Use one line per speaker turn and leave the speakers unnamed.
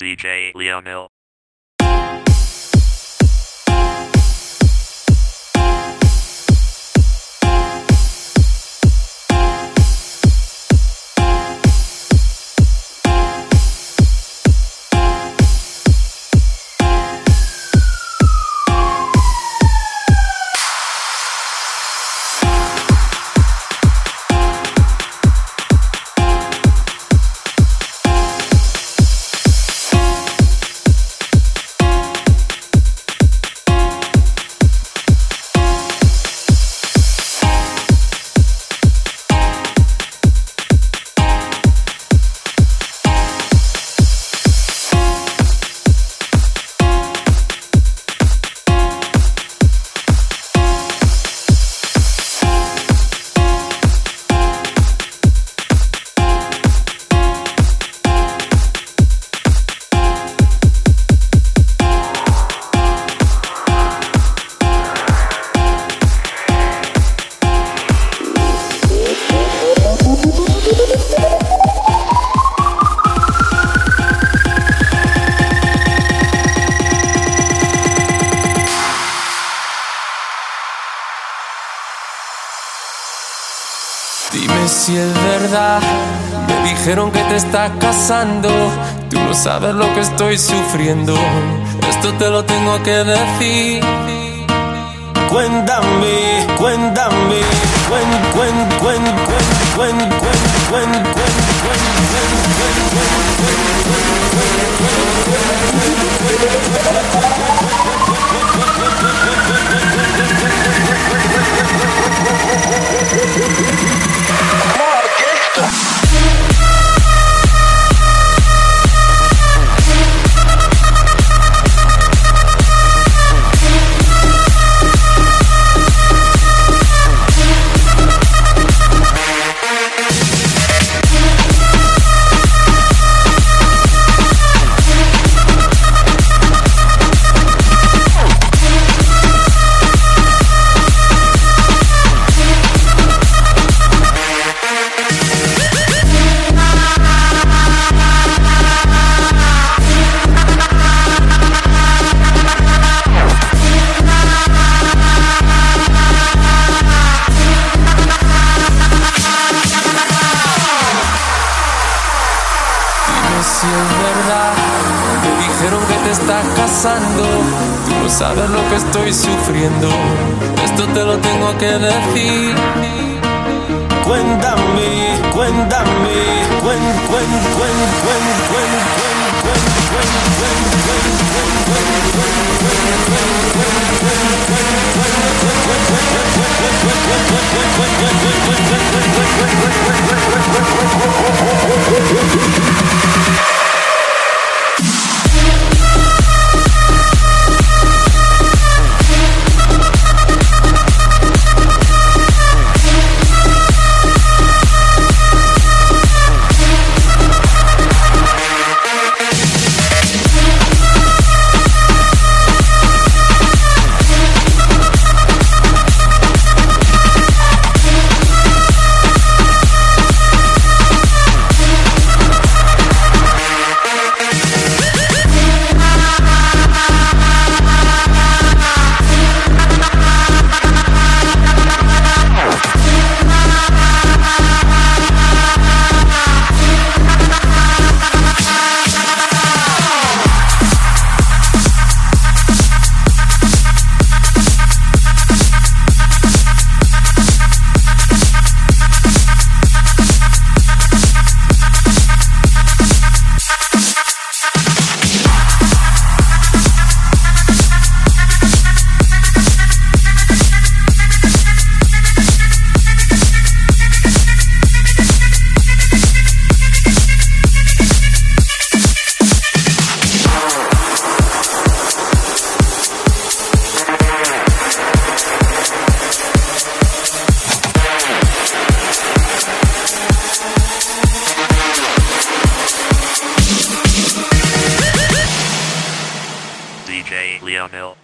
DJ Leonil.
Dime si es verdad, me dijeron que te estás casando. Tú no sabes lo que estoy sufriendo. Esto te lo tengo que decir. Cuéntame, cuéntame, cuen, cuen, cuen, cuen, cuen, cuen, me dijeron que te estás casando. Tú no sabes lo que estoy sufriendo. Esto te lo tengo que decir. Cuéntame, cuéntame, cuen, cuen, cuen, cuen, cuen, cuen, cuen, cuen, cuen, cuen,
J. Leonil.